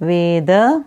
Veda.